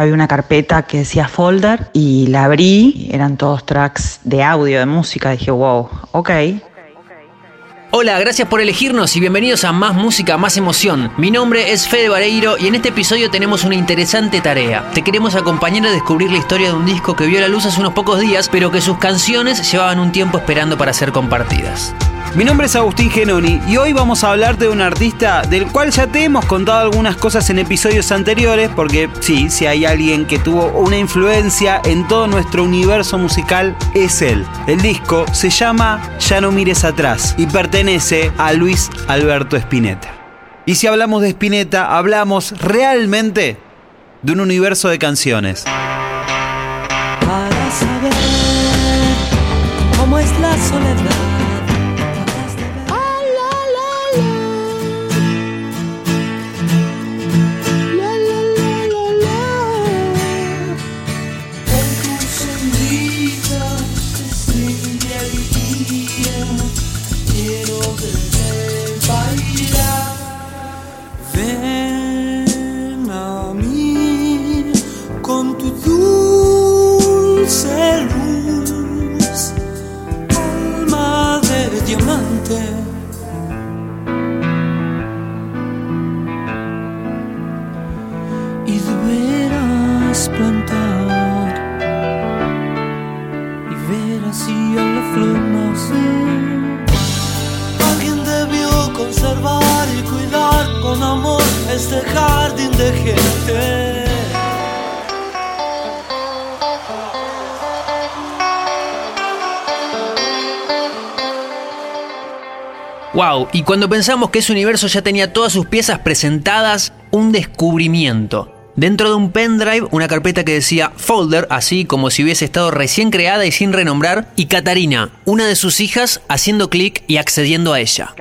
Había una carpeta que decía folder y la abrí, eran todos tracks de audio, de música, dije, wow, ok. Hola, gracias por elegirnos y bienvenidos a Más Música, Más Emoción. Mi nombre es Fede Vareiro y en este episodio tenemos una interesante tarea. Te queremos acompañar a descubrir la historia de un disco que vio la luz hace unos pocos días, pero que sus canciones llevaban un tiempo esperando para ser compartidas. Mi nombre es Agustín Genoni y hoy vamos a hablar de un artista del cual ya te hemos contado algunas cosas en episodios anteriores, porque sí, si hay alguien que tuvo una influencia en todo nuestro universo musical, es él. El disco se llama Ya no mires atrás y pertenece a Luis Alberto Spinetta. Y si hablamos de Spinetta, hablamos realmente de un universo de canciones. Para saber cómo es la soledad. Wow, y cuando pensamos que ese universo ya tenía todas sus piezas presentadas, un descubrimiento. Dentro de un pendrive, una carpeta que decía folder, así como si hubiese estado recién creada y sin renombrar, y Catarina, una de sus hijas, haciendo clic y accediendo a ella.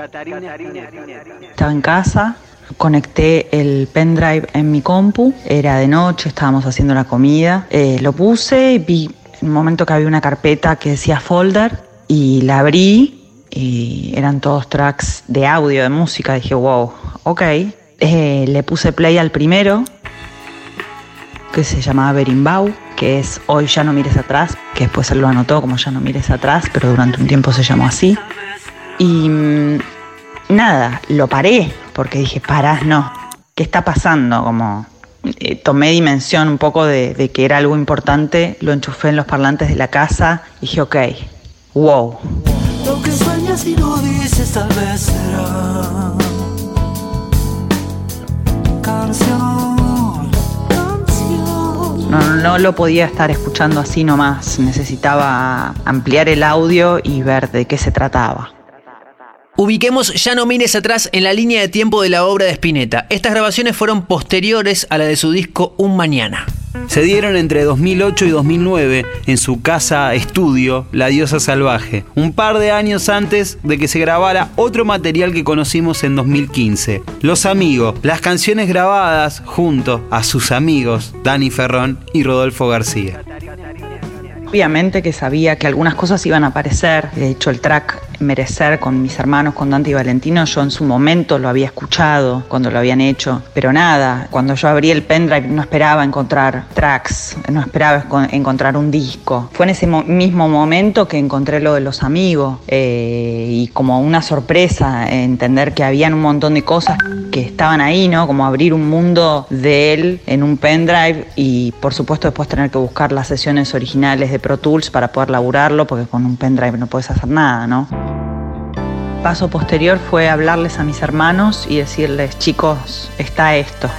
Estaba en casa, conecté el pendrive en mi compu, era de noche, estábamos haciendo la comida, eh, lo puse y vi en un momento que había una carpeta que decía folder y la abrí y eran todos tracks de audio, de música. Dije, wow, ok. Eh, le puse play al primero, que se llamaba Berimbau, que es Hoy ya no mires atrás, que después él lo anotó como ya no mires atrás, pero durante un tiempo se llamó así. Y mm, nada, lo paré, porque dije, pará, no, ¿qué está pasando? Como eh, tomé dimensión un poco de, que era algo importante, lo enchufé en los parlantes de la casa dije, ok, wow. No dices tal vez será canción, canción. No, no lo podía estar escuchando así nomás. Necesitaba ampliar el audio y ver de qué se trataba. Ubiquemos Ya no mires atrás en la línea de tiempo de la obra de Spinetta. Estas grabaciones fueron posteriores a la de su disco Un Mañana se dieron entre 2008 y 2009 en su casa estudio La Diosa Salvaje, un par de años antes de que se grabara otro material que conocimos en 2015. Los amigos, las canciones grabadas junto a sus amigos Dani Ferrón y Rodolfo García. Obviamente que sabía que algunas cosas iban a aparecer. De hecho, el track Merecer con mis hermanos, con Dante y Valentino, yo en su momento lo había escuchado cuando lo habían hecho. Pero nada, cuando yo abrí el pendrive no esperaba encontrar tracks, no esperaba encontrar un disco. Fue en ese mismo momento que encontré lo de los amigos eh, y como una sorpresa entender que habían un montón de cosas que estaban ahí, ¿no? Como abrir un mundo de él en un pendrive y por supuesto después tener que buscar las sesiones originales de Pro Tools para poder laburarlo, porque con un pendrive no puedes hacer nada, ¿no? Paso posterior fue hablarles a mis hermanos y decirles, chicos, está esto.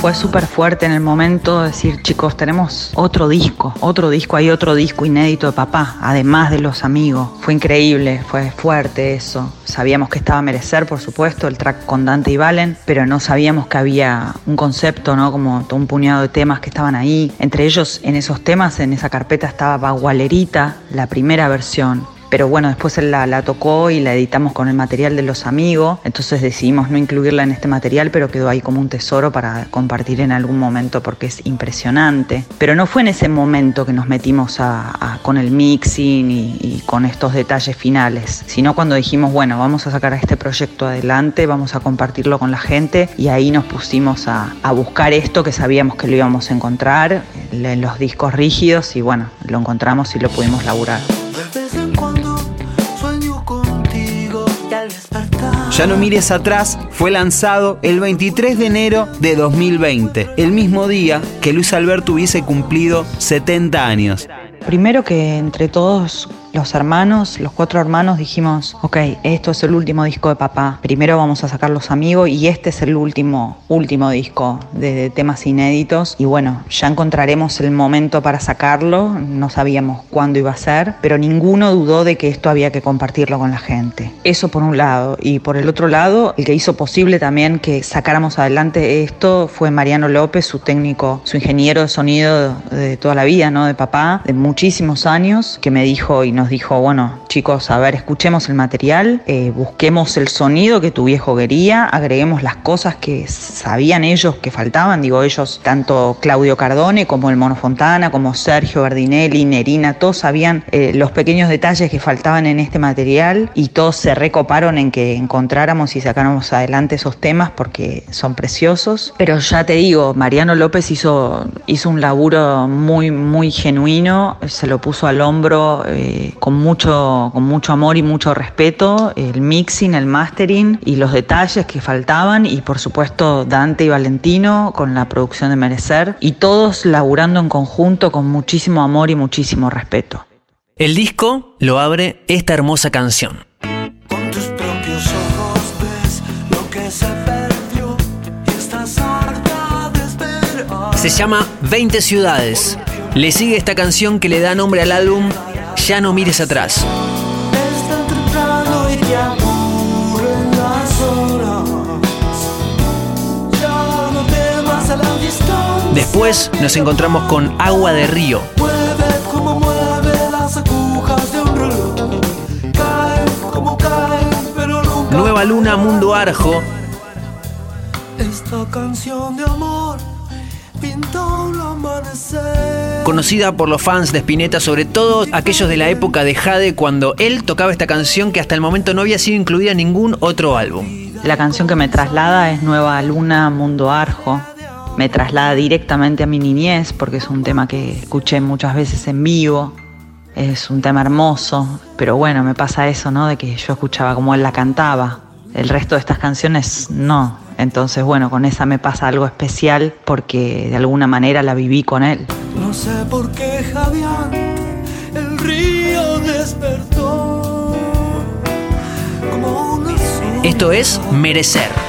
Fue súper fuerte en el momento decir, chicos, tenemos otro disco, otro disco, hay otro disco inédito de papá, además de los amigos. Fue increíble, fue fuerte eso. Sabíamos que estaba a merecer, por supuesto, el track con Dante y Valen, pero no sabíamos que había un concepto, ¿no? Como un puñado de temas que estaban ahí. Entre ellos, en esos temas, en esa carpeta estaba Bagualerita, la primera versión pero bueno, después él la, tocó y la editamos con el material de los amigos, entonces decidimos no incluirla en este material, pero quedó ahí como un tesoro para compartir en algún momento porque es impresionante. Pero no fue en ese momento que nos metimos a, con el mixing y, con estos detalles finales, sino cuando dijimos, bueno, vamos a sacar este proyecto adelante, vamos a compartirlo con la gente y ahí nos pusimos a, a buscar esto que sabíamos que lo íbamos a encontrar en los discos rígidos y bueno, lo encontramos y lo pudimos laburar. Ya no mires atrás fue lanzado el 23 de enero de 2020, el mismo día que Luis Alberto hubiese cumplido 70 años. Primero que entre todos los hermanos, los cuatro hermanos, dijimos, ok, esto es el último disco de papá. Primero vamos a sacar los amigos y este es el último, último disco de, temas inéditos. Y bueno, ya encontraremos el momento para sacarlo. No sabíamos cuándo iba a ser, pero ninguno dudó de que esto había que compartirlo con la gente. Eso por un lado. Y por el otro lado, el que hizo posible también que sacáramos adelante esto fue Mariano López, su técnico, su ingeniero de sonido de toda la vida, ¿no? De papá, de muchísimos años, que me dijo y nos dijo, bueno, chicos, a ver, escuchemos el material, eh, busquemos el sonido que tu viejo quería, agreguemos las cosas que sabían ellos que faltaban, digo ellos, tanto Claudio Cardone como el Mono Fontana, como Sergio Bardinelli, Nerina, todos sabían eh, los pequeños detalles que faltaban en este material y todos se recoparon en que encontráramos y sacáramos adelante esos temas porque son preciosos. Pero ya te digo, Mariano López hizo, hizo un laburo muy, muy genuino, se lo puso al hombro. Eh, con, mucho, con mucho amor y mucho respeto, el mixing, el mastering y los detalles que faltaban y por supuesto Dante y Valentino con la producción de Merecer y todos laburando en conjunto con muchísimo amor y muchísimo respeto. El disco lo abre esta hermosa canción. Se llama 20 ciudades. Le sigue esta canción que le da nombre al álbum ya no mires atrás. Después nos encontramos con Agua de Río. Nueva Luna, Mundo Arjo. Esta canción de amor Conocida por los fans de Spinetta, sobre todo aquellos de la época de Jade, cuando él tocaba esta canción que hasta el momento no había sido incluida en ningún otro álbum. La canción que me traslada es Nueva Luna, Mundo Arjo. Me traslada directamente a mi niñez porque es un tema que escuché muchas veces en vivo. Es un tema hermoso, pero bueno, me pasa eso, ¿no? De que yo escuchaba como él la cantaba. El resto de estas canciones no, entonces, bueno, con esa me pasa algo especial porque de alguna manera la viví con él. No sé por qué Javián, el río despertó. Como Esto es merecer.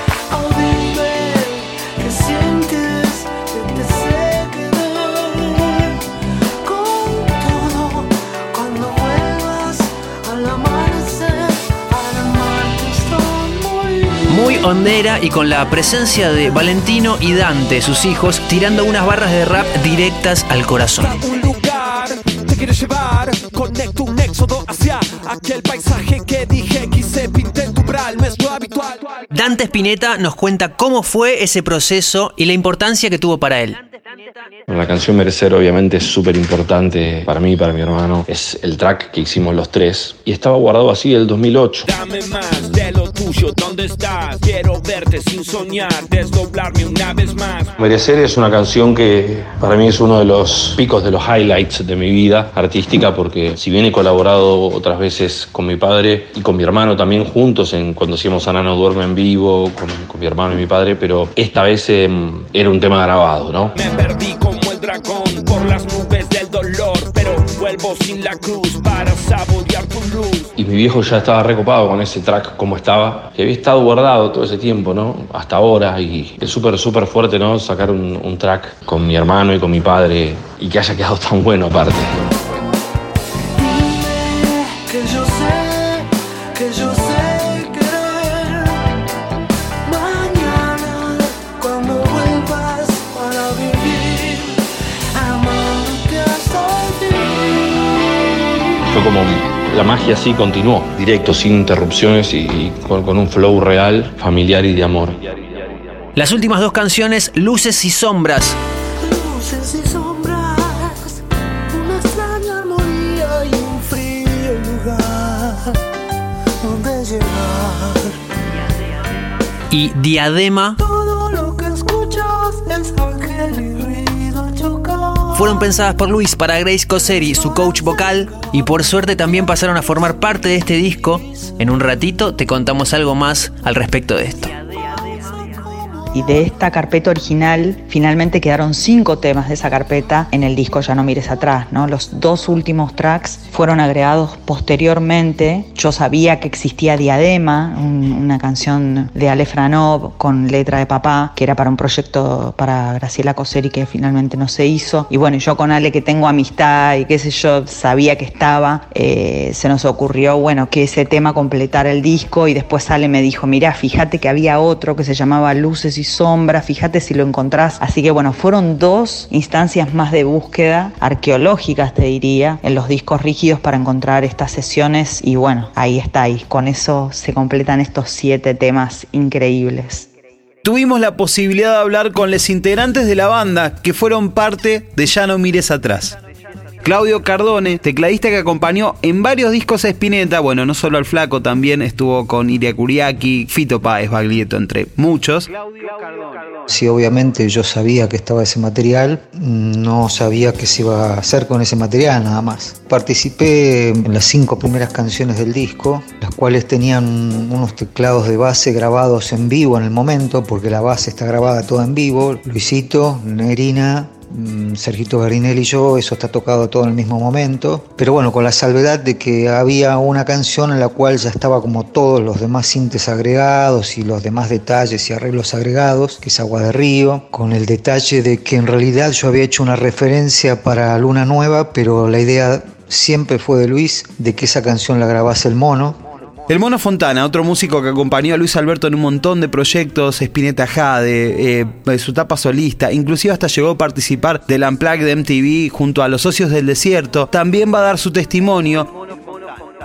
Hondera y con la presencia de Valentino y Dante, sus hijos, tirando unas barras de rap directas al corazón. Dante Spinetta nos cuenta cómo fue ese proceso y la importancia que tuvo para él. La canción Merecer obviamente es súper importante para mí y para mi hermano. Es el track que hicimos los tres y estaba guardado así el 2008. Dame más de lo tuyo, ¿dónde estás? Quiero verte sin soñar, desdoblarme una vez más. Merecer es una canción que para mí es uno de los picos de los highlights de mi vida artística porque si bien he colaborado otras veces con mi padre y con mi hermano también juntos en cuando hacíamos Anano Duerme en vivo con, mi hermano y mi padre, pero esta vez em, era un tema grabado, ¿no? Me perdí por las nubes del dolor, pero vuelvo sin la cruz para saborear tu luz. Y mi viejo ya estaba recopado con ese track como estaba, que había estado guardado todo ese tiempo, ¿no? Hasta ahora, y es súper, súper fuerte, ¿no? Sacar un, un track con mi hermano y con mi padre y que haya quedado tan bueno aparte. Como, la magia sí continuó, directo, sin interrupciones y, con, con un flow real, familiar y de amor. Las últimas dos canciones, Luces y Sombras, Luces y sombras, una extraña armonía y un frío lugar donde llegar. y Diadema Todo lo que escuchas es ángel fueron pensadas por Luis para Grace Cosseri, su coach vocal, y por suerte también pasaron a formar parte de este disco. En un ratito te contamos algo más al respecto de esto. De esta carpeta original, finalmente quedaron cinco temas de esa carpeta en el disco Ya no mires atrás, ¿no? Los dos últimos tracks fueron agregados posteriormente. Yo sabía que existía Diadema, un- una canción de Ale Franov con letra de papá, que era para un proyecto para Graciela Coseri que finalmente no se hizo. Y bueno, yo con Ale que tengo amistad y qué sé yo, sabía que estaba, eh, se nos ocurrió, bueno, que ese tema completara el disco y después Ale me dijo, mirá, fíjate que había otro que se llamaba Luces y Sombras, fíjate si lo encontrás. Así que bueno, fueron dos instancias más de búsqueda, arqueológicas te diría, en los discos rígidos para encontrar estas sesiones y bueno, ahí está, y con eso se completan estos siete temas increíbles. Tuvimos la posibilidad de hablar con los integrantes de la banda que fueron parte de Ya no mires atrás. Claudio Cardone, tecladista que acompañó en varios discos a Spinetta, bueno, no solo al Flaco, también estuvo con Iria Kuriaki, Fito Páez Baglietto, entre muchos. Sí, obviamente yo sabía que estaba ese material, no sabía qué se iba a hacer con ese material nada más. Participé en las cinco primeras canciones del disco, las cuales tenían unos teclados de base grabados en vivo en el momento, porque la base está grabada toda en vivo. Luisito, Nerina, Sergito Garinelli y yo, eso está tocado todo en el mismo momento. Pero bueno, con la salvedad de que había una canción en la cual ya estaba como todos los demás sintes agregados y los demás detalles y arreglos agregados, que es Agua de Río, con el detalle de que en realidad yo había hecho una referencia para Luna Nueva, pero la idea siempre fue de Luis de que esa canción la grabase el mono. El Mono Fontana, otro músico que acompañó a Luis Alberto en un montón de proyectos, Spinetta Jade, eh, su etapa solista, inclusive hasta llegó a participar del Unplugged de MTV junto a los socios del desierto, también va a dar su testimonio.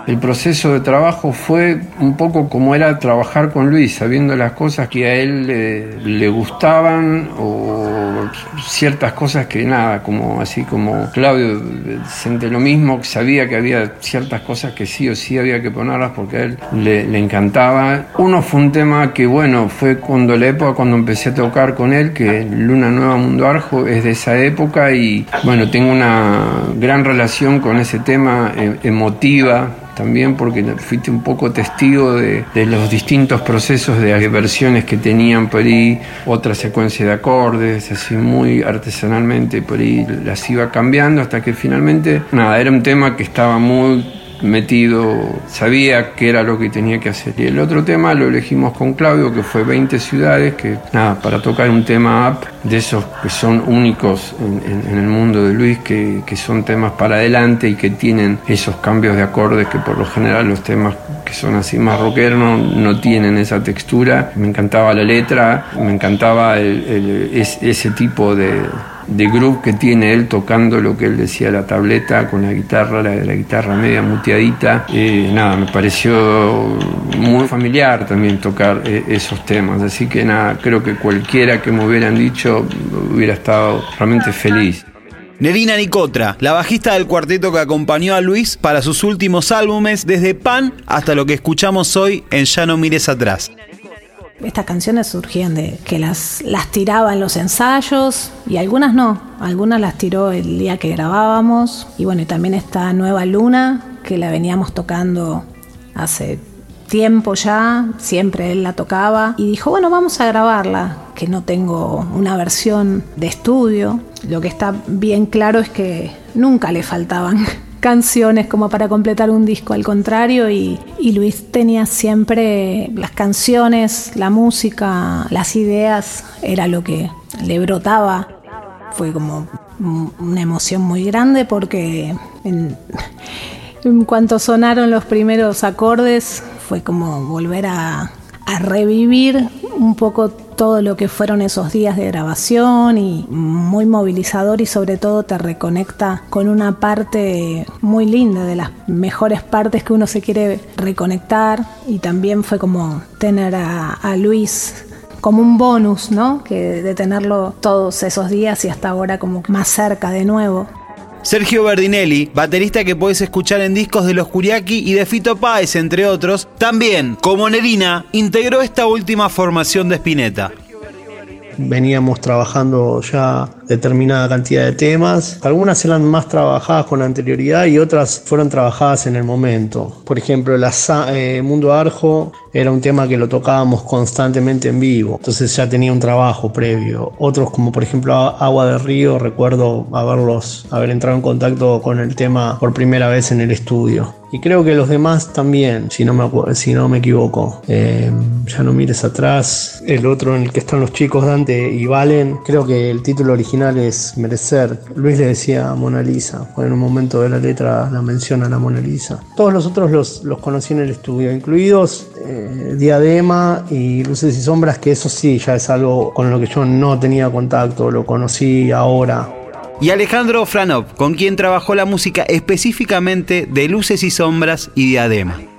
El proceso de trabajo fue un poco como era trabajar con Luis, sabiendo las cosas que a él eh, le gustaban o ciertas cosas que nada, como así como Claudio eh, siente lo mismo, sabía que había ciertas cosas que sí o sí había que ponerlas porque a él le, le encantaba. Uno fue un tema que bueno, fue cuando la época cuando empecé a tocar con él, que Luna Nueva Mundo Arjo es de esa época y bueno, tengo una gran relación con ese tema eh, emotiva también porque fuiste un poco testigo de, de, los distintos procesos de versiones que tenían por ahí, otra secuencia de acordes, así muy artesanalmente, por ahí las iba cambiando hasta que finalmente, nada, era un tema que estaba muy metido, sabía que era lo que tenía que hacer. Y el otro tema lo elegimos con Claudio, que fue 20 ciudades, que nada, para tocar un tema up de esos que son únicos en, el mundo de Luis, que, que, son temas para adelante y que tienen esos cambios de acordes que por lo general los temas que son así más rockeros no, no tienen esa textura. Me encantaba la letra, me encantaba el, el, es, ese tipo de de groove que tiene él tocando lo que él decía la tableta con la guitarra, la, la guitarra media muteadita. Nada, me pareció muy familiar también tocar eh, esos temas. Así que nada, creo que cualquiera que me hubieran dicho hubiera estado realmente feliz. Nerina Nicotra, la bajista del cuarteto que acompañó a Luis para sus últimos álbumes, desde Pan hasta lo que escuchamos hoy en Ya no mires atrás. Estas canciones surgían de que las, las tiraba en los ensayos y algunas no, algunas las tiró el día que grabábamos. Y bueno, y también esta Nueva Luna que la veníamos tocando hace tiempo ya, siempre él la tocaba. Y dijo, bueno, vamos a grabarla, que no tengo una versión de estudio. Lo que está bien claro es que nunca le faltaban canciones como para completar un disco, al contrario, y, Luis tenía siempre las canciones, la música, las ideas, era lo que le brotaba. Fue como una emoción muy grande porque en, en cuanto sonaron los primeros acordes fue como volver a, a revivir un poco todo lo que fueron esos días de grabación y muy movilizador y sobre todo te reconecta con una parte muy linda, de las mejores partes que uno se quiere reconectar y también fue como tener a, Luis como un bonus, ¿no? Que de tenerlo todos esos días y hasta ahora como más cerca de nuevo. Sergio Berdinelli, baterista que puedes escuchar en discos de Los Curiaki y de Fito Páez, entre otros, también, como Nerina, integró esta última formación de Spinetta. Veníamos trabajando ya determinada cantidad de temas. Algunas eran más trabajadas con anterioridad y otras fueron trabajadas en el momento. Por ejemplo, la eh, Mundo Arjo era un tema que lo tocábamos constantemente en vivo, entonces ya tenía un trabajo previo. Otros como por ejemplo Agua de Río, recuerdo haberlos, haber entrado en contacto con el tema por primera vez en el estudio. Y creo que los demás también, si no me, si no me equivoco. Eh, ya no mires atrás. El otro en el que están los chicos, Dante y Valen, creo que el título original es Merecer. Luis le decía Mona Lisa, en un momento de la letra la menciona la Mona Lisa. Todos los otros los, los conocí en el estudio, incluidos eh, Diadema y Luces y Sombras, que eso sí, ya es algo con lo que yo no tenía contacto, lo conocí ahora y Alejandro Franov, con quien trabajó la música específicamente de Luces y Sombras y Diadema.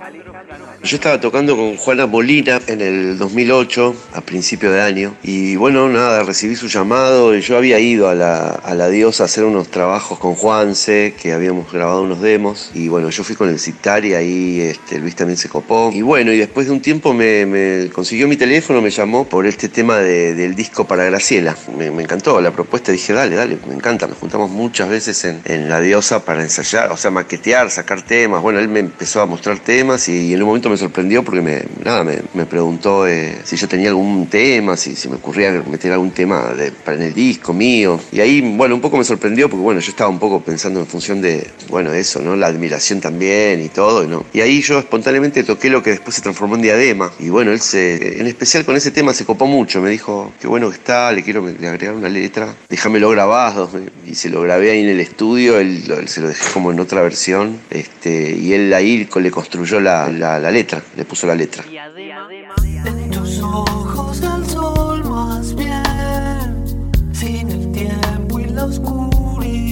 Yo estaba tocando con Juana Molina en el 2008, a principio de año, y bueno, nada, recibí su llamado y yo había ido a la, a la diosa a hacer unos trabajos con Juanse, que habíamos grabado unos demos, y bueno, yo fui con el citar y ahí este, Luis también se copó. Y bueno, y después de un tiempo me, consiguió mi teléfono, me llamó por este tema del disco para Graciela. Me, encantó la propuesta, dije, dale, dale, me encanta. Nos juntamos muchas veces en, la diosa para ensayar, o sea, maquetear, sacar temas. Bueno, él me empezó a mostrar temas y, y en un momento me me sorprendió porque me, nada, me, preguntó eh, si yo tenía algún tema, si, si me ocurría meter algún tema de, para en el disco mío. Y ahí, bueno, un poco me sorprendió porque, bueno, yo estaba un poco pensando en función de, bueno, eso, ¿no? La admiración también y todo, ¿no? Y ahí yo espontáneamente toqué lo que después se transformó en diadema. Y bueno, él se, en especial con ese tema se copó mucho. Me dijo, qué bueno que está, le quiero agregar una letra, déjamelo grabado. Y se lo grabé ahí en el estudio, él, se lo dejé como en otra versión. Este, y él ahí le construyó la, la, la letra le puso la letra.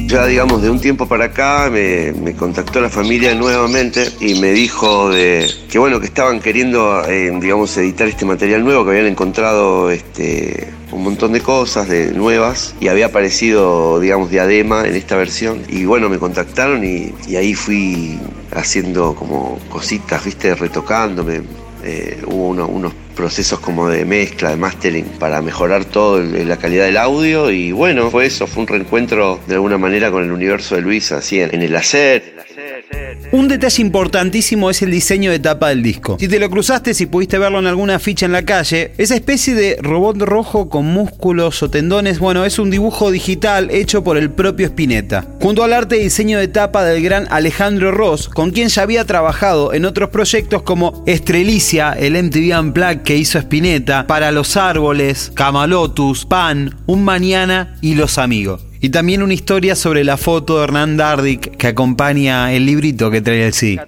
Ya digamos, de un tiempo para acá me, contactó la familia nuevamente y me dijo de que bueno, que estaban queriendo, eh, digamos, editar este material nuevo, que habían encontrado este, un montón de cosas de nuevas y había aparecido, digamos, diadema en esta versión. Y bueno, me contactaron y, y ahí fui haciendo como cositas, viste, retocándome. Eh, hubo unos procesos como de mezcla, de mastering para mejorar todo la calidad del audio y bueno, fue eso, fue un reencuentro de alguna manera con el universo de Luis así en el hacer, un detalle importantísimo es el diseño de tapa del disco. Si te lo cruzaste, si pudiste verlo en alguna ficha en la calle, esa especie de robot rojo con músculos o tendones, bueno, es un dibujo digital hecho por el propio Spinetta. Junto al arte y diseño de tapa del gran Alejandro Ross, con quien ya había trabajado en otros proyectos como Estrelicia, el MTV Unplugged que hizo Spinetta, Para los Árboles, Camalotus, Pan, Un Mañana y Los Amigos. Y también una historia sobre la foto de Hernán Dardic que acompaña el librito que trae el sí.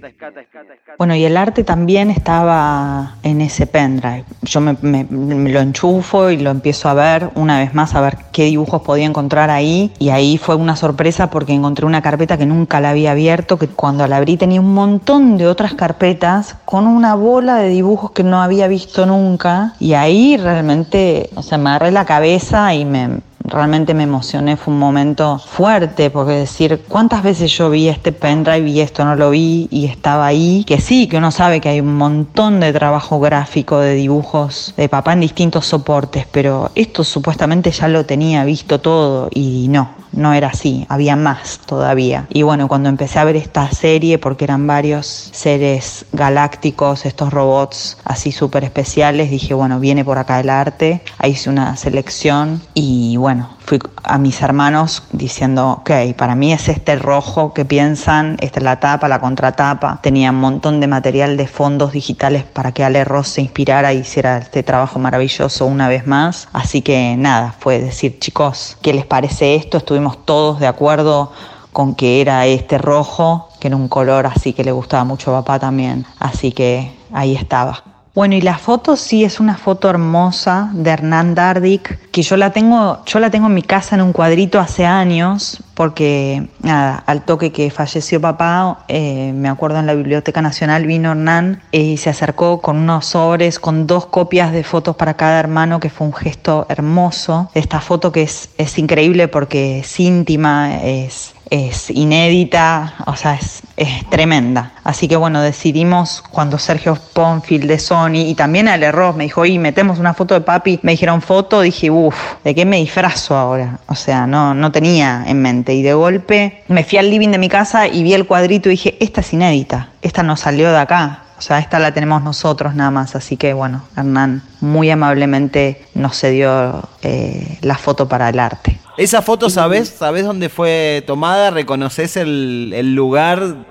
Bueno, y el arte también estaba en ese pendrive. Yo me, lo enchufo y lo empiezo a ver una vez más, a ver qué dibujos podía encontrar ahí. Y ahí fue una sorpresa porque encontré una carpeta que nunca la había abierto, que cuando la abrí tenía un montón de otras carpetas con una bola de dibujos que no había visto nunca. Y ahí realmente, o sea, me agarré la cabeza y me, realmente me emocioné, fue un momento fuerte, porque decir, ¿cuántas veces yo vi este pendrive y esto no lo vi y estaba ahí? Que sí, que uno sabe que hay un montón de trabajo gráfico, de dibujos de papá en distintos soportes, pero esto supuestamente ya lo tenía visto todo y no, no era así, había más todavía. Y bueno, cuando empecé a ver esta serie, porque eran varios seres galácticos, estos robots así súper especiales, dije, bueno, viene por acá el arte, ahí hice una selección y bueno, fui a mis hermanos diciendo, ok, para mí es este rojo que piensan, esta es la tapa, la contratapa. Tenía un montón de material de fondos digitales para que Ale Ross se inspirara y hiciera este trabajo maravilloso una vez más. Así que nada, fue decir, chicos, ¿qué les parece esto? Estuvimos todos de acuerdo con que era este rojo, que era un color así que le gustaba mucho a papá también. Así que ahí estaba. Bueno, y la foto sí es una foto hermosa de Hernán Dardic, que yo la tengo, yo la tengo en mi casa en un cuadrito hace años, porque nada, al toque que falleció papá, eh, me acuerdo en la Biblioteca Nacional vino Hernán eh, y se acercó con unos sobres, con dos copias de fotos para cada hermano, que fue un gesto hermoso. Esta foto que es, es increíble porque es íntima, es es inédita, o sea, es, tremenda. Así que bueno, decidimos cuando Sergio Ponfield de Sony y también al error me dijo, y metemos una foto de papi, me dijeron foto, dije, uff, ¿de qué me disfrazo ahora? O sea, no, no tenía en mente. Y de golpe me fui al living de mi casa y vi el cuadrito y dije, esta es inédita, esta no salió de acá. O sea, esta la tenemos nosotros nada más, así que bueno, Hernán muy amablemente nos cedió eh, la foto para el arte. Esa foto, ¿sabes? ¿Sabes dónde fue tomada? ¿Reconoces el, lugar?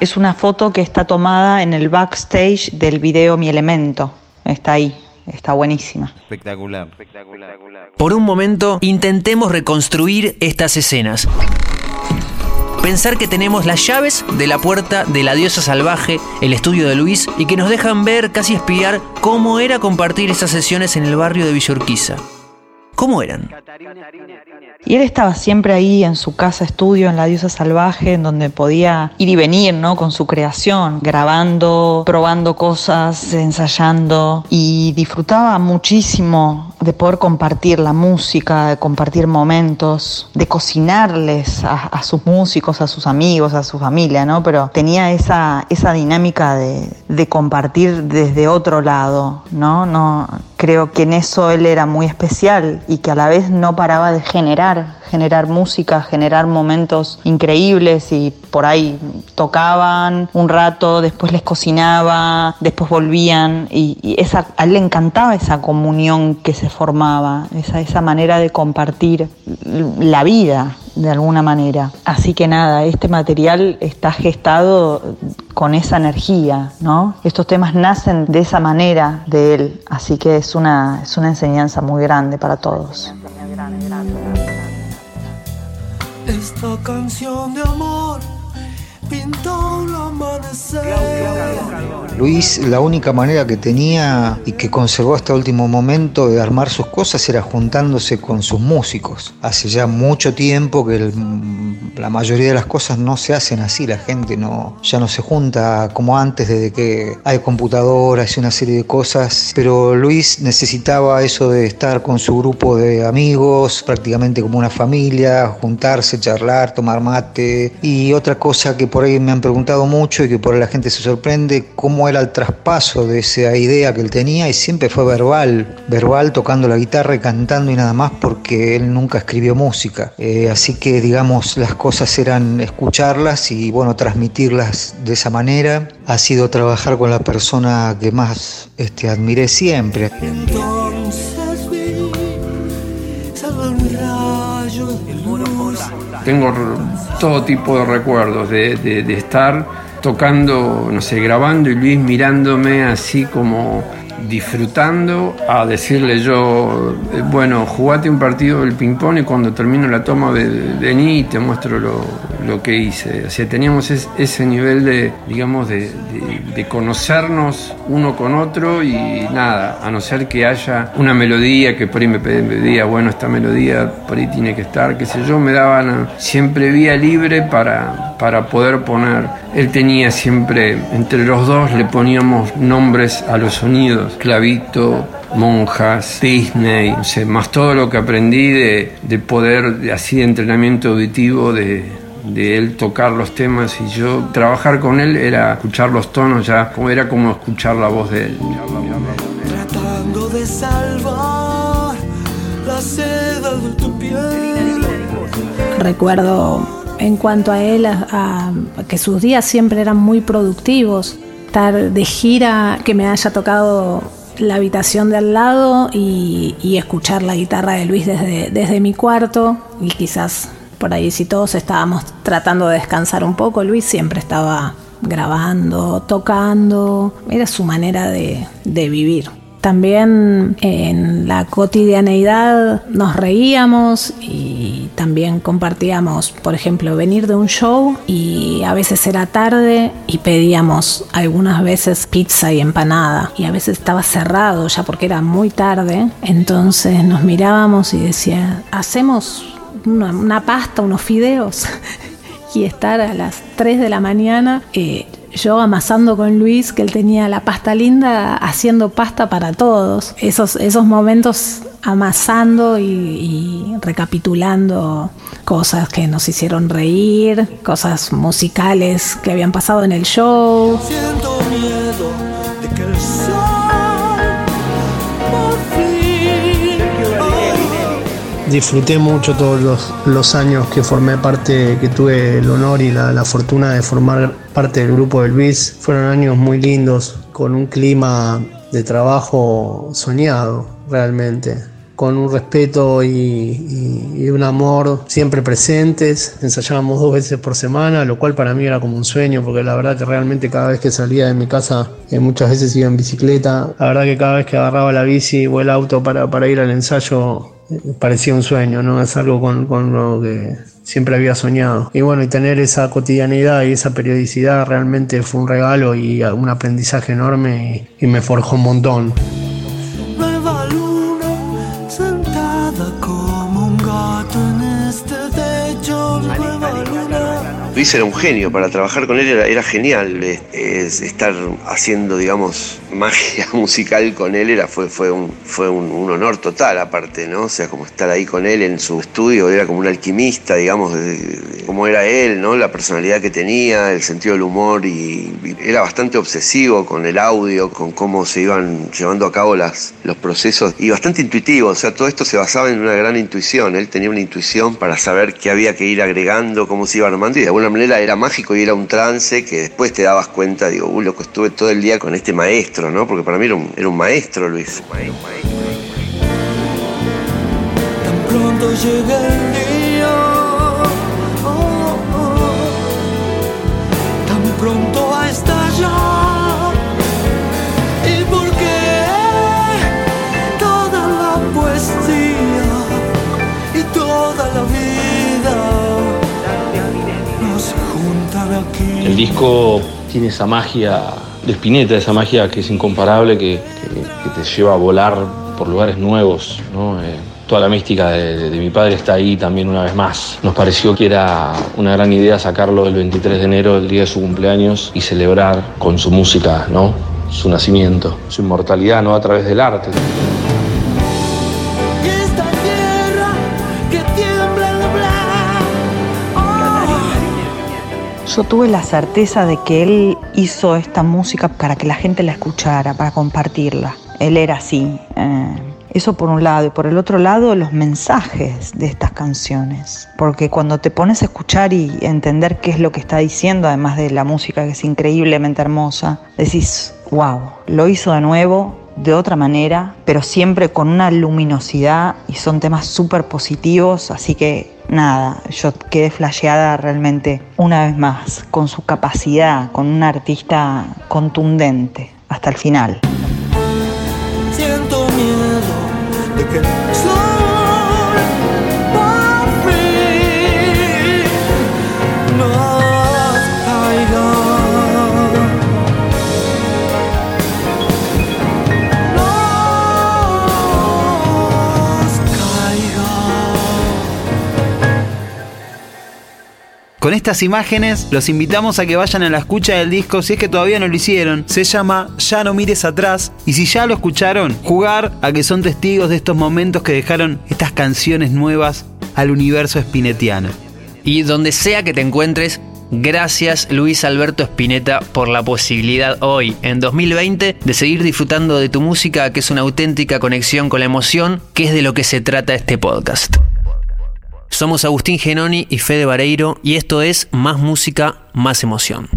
Es una foto que está tomada en el backstage del video Mi Elemento. Está ahí, está buenísima. Espectacular. Por un momento, intentemos reconstruir estas escenas. Pensar que tenemos las llaves de la puerta de la diosa salvaje, el estudio de Luis, y que nos dejan ver, casi espiar, cómo era compartir esas sesiones en el barrio de Villorquiza. ¿Cómo eran? Y él estaba siempre ahí en su casa estudio, en la diosa salvaje, en donde podía ir y venir, ¿no? Con su creación, grabando, probando cosas, ensayando y disfrutaba muchísimo de poder compartir la música, de compartir momentos, de cocinarles a, sus músicos, a sus amigos, a su familia, ¿no? Pero tenía esa, esa dinámica de, de compartir desde otro lado, ¿no? No, creo que en eso él era muy especial y que a la vez no paraba de generar generar música, generar momentos increíbles y por ahí tocaban un rato, después les cocinaba, después volvían y, esa, a él le encantaba esa comunión que se formaba, esa, esa manera de compartir la vida de alguna manera. Así que nada, este material está gestado con esa energía, ¿no? Estos temas nacen de esa manera de él, así que es una, es una enseñanza muy grande para todos. Esta canción de amor Luis, la única manera que tenía y que conservó hasta último momento de armar sus cosas era juntándose con sus músicos. Hace ya mucho tiempo que la mayoría de las cosas no se hacen así, la gente no, ya no se junta como antes, desde que hay computadoras y una serie de cosas. Pero Luis necesitaba eso de estar con su grupo de amigos, prácticamente como una familia, juntarse, charlar, tomar mate. Y otra cosa que por ahí me han preguntado mucho y que por ahí la gente se sorprende, cómo era el traspaso de esa idea que él tenía y siempre fue verbal, verbal tocando la guitarra y cantando y nada más porque él nunca escribió música. Eh, así que digamos las cosas eran escucharlas y bueno, transmitirlas de esa manera. Ha sido trabajar con la persona que más este, admiré siempre. Tengo todo tipo de recuerdos de, estar tocando, no sé, grabando y Luis mirándome así como disfrutando a decirle yo, eh, bueno, jugate un partido del ping-pong y cuando termino la toma vení y te muestro lo, lo que hice. O sea, teníamos ese nivel de, digamos, de, conocernos uno con otro y nada, a no ser que haya una melodía que por ahí me pedía, bueno, esta melodía por ahí tiene que estar, qué sé yo, me daban siempre vía libre para, para poder poner. Él tenía siempre, entre los dos le poníamos nombres a los sonidos, clavito, monjas, Disney, más todo lo que aprendí de, de poder, así de entrenamiento auditivo, de, de él tocar los temas y yo trabajar con él era escuchar los tonos ya, como era como escuchar la voz de él. Tratando de salvar la seda de tu piel. Recuerdo en cuanto a él que sus días siempre eran muy productivos. Estar de gira, que me haya tocado la habitación de al lado y, escuchar la guitarra de Luis desde, desde mi cuarto y quizás por ahí si todos estábamos tratando de descansar un poco, Luis siempre estaba grabando, tocando, era su manera de, vivir. También en la cotidianeidad nos reíamos y también compartíamos, por ejemplo, venir de un show y a veces era tarde y pedíamos algunas veces pizza y empanada y a veces estaba cerrado ya porque era muy tarde, entonces nos mirábamos y decía, hacemos una, pasta, unos fideos y estar a las 3 de la mañana. Eh, yo amasando con Luis, que él tenía la pasta linda, haciendo pasta para todos. Esos, esos momentos amasando y, recapitulando cosas que nos hicieron reír, cosas musicales que habían pasado en el show. Siento miedo disfruté mucho todos los, los, años que formé parte, que tuve el honor y la, la, fortuna de formar parte del grupo del BIS. Fueron años muy lindos, con un clima de trabajo soñado, realmente. Con un respeto y, y, y un amor siempre presentes. Ensayábamos dos veces por semana, lo cual para mí era como un sueño, porque la verdad que realmente cada vez que salía de mi casa, eh, muchas veces iba en bicicleta. La verdad que cada vez que agarraba la bici o el auto para, para ir al ensayo, parecía un sueño, ¿no? Es algo con, lo que siempre había soñado. Y bueno, y tener esa cotidianidad y esa periodicidad realmente fue un regalo y un aprendizaje enorme y me forjó un montón. Luis era un genio, para trabajar con él era, genial. Es, es estar haciendo, digamos, magia musical con él era, fue, fue, un, fue un, honor total aparte, ¿no? O sea, como estar ahí con él en su estudio, era como un alquimista, digamos, de, como era él, ¿no? La personalidad que tenía, el sentido del humor y, era bastante obsesivo con el audio, con cómo se iban llevando a cabo las, los procesos y bastante intuitivo, o sea, todo esto se basaba en una gran intuición, él tenía una intuición para saber qué había que ir agregando, cómo se iba armando y de alguna era mágico y era un trance que después te dabas cuenta, digo, uy, loco, estuve todo el día con este maestro, ¿no? Porque para mí era un, maestro, Luis. Tan pronto disco tiene esa magia de Spinetta, esa magia que es incomparable, que, te lleva a volar por lugares nuevos. Eh, toda la mística de, de, mi padre está ahí también una vez más. Nos pareció que era una gran idea sacarlo el 23 de enero, el día de su cumpleaños, y celebrar con su música, ¿no? Su nacimiento, su inmortalidad, ¿no? A través del arte. Tuve la certeza de que él hizo esta música para que la gente la escuchara, para compartirla. Él era así. Eh, eso por un lado. Y por el otro lado, los mensajes de estas canciones. Porque cuando te pones a escuchar y entender qué es lo que está diciendo, además de la música que es increíblemente hermosa, decís, wow, lo hizo de nuevo, de otra manera, pero siempre con una luminosidad y son temas súper positivos, así que nada, yo quedé flasheada realmente una vez más con su capacidad, con un artista contundente hasta el final. Con estas imágenes los invitamos a que vayan a la escucha del disco si es que todavía no lo hicieron. Se llama Ya no mires atrás y si ya lo escucharon, jugar a que son testigos de estos momentos que dejaron estas canciones nuevas al universo espinetiano. Y donde sea que te encuentres, Gracias Luis Alberto Spinetta por la posibilidad hoy, en 2020, de seguir disfrutando de tu música, que es una auténtica conexión con la emoción, que es de lo que se trata este podcast. Somos Agustín Genoni y Fede Vareiro y esto es Más Música, Más Emoción.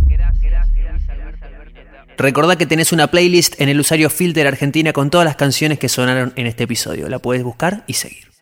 Recordá que tenés una playlist en el usuario Filter Argentina con todas las canciones que sonaron en este episodio. La puedes buscar y seguir.